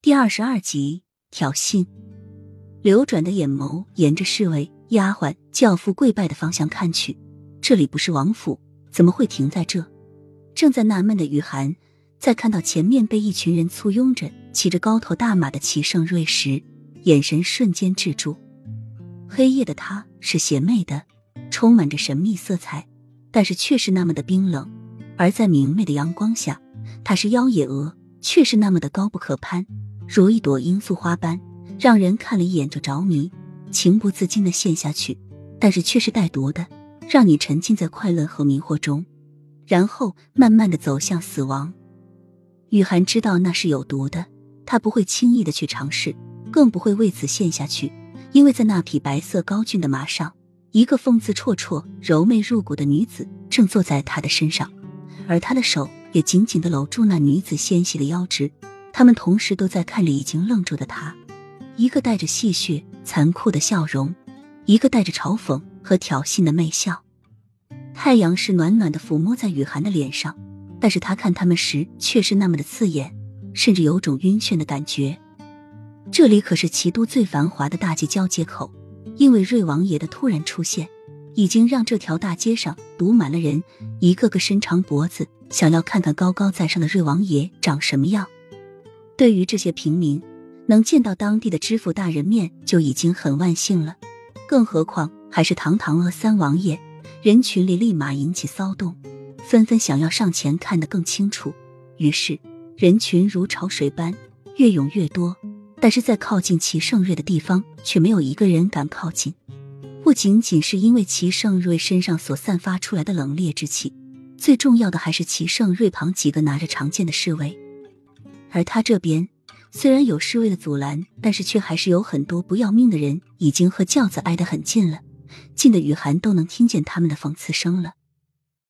第二十二集挑衅，流转的眼眸沿着侍卫、丫鬟、轿夫跪拜的方向看去，这里不是王府，怎么会停在这？正在纳闷的雨涵，在看到前面被一群人簇拥着骑着高头大马的齐盛瑞时，眼神瞬间滞住。黑夜的他是邪魅的，充满着神秘色彩，但是却是那么的冰冷；而在明媚的阳光下，他是妖野鹅，却是那么的高不可攀。如一朵罂粟花般，让人看了一眼就着迷，情不自禁的陷下去，但是却是带毒的，让你沉浸在快乐和迷惑中，然后慢慢的走向死亡。雨涵知道那是有毒的，他不会轻易的去尝试，更不会为此陷下去，因为在那匹白色高骏的马上，一个风姿绰绰、柔媚入骨的女子正坐在他的身上，而他的手也紧紧的搂住那女子纤细的腰肢。他们同时都在看着已经愣住的他，一个带着戏谑、残酷的笑容，一个带着嘲讽和挑衅的媚笑。太阳是暖暖的抚摸在雨涵的脸上，但是他看他们时却是那么的刺眼，甚至有种晕眩的感觉。这里可是齐都最繁华的大街交接口，因为瑞王爷的突然出现，已经让这条大街上堵满了人，一个个伸长脖子，想要看看高高在上的瑞王爷长什么样。对于这些平民，能见到当地的知府大人面就已经很万幸了，更何况还是堂堂阿三王爷。人群里立马引起骚动，纷纷想要上前看得更清楚。于是人群如潮水般越涌越多，但是在靠近齐盛瑞的地方，却没有一个人敢靠近。不仅仅是因为齐盛瑞身上所散发出来的冷冽之气，最重要的还是齐盛瑞旁几个拿着长剑的侍卫。而他这边虽然有侍卫的阻拦，但是却还是有很多不要命的人已经和轿子挨得很近了，近的雨涵都能听见他们的讽刺声了。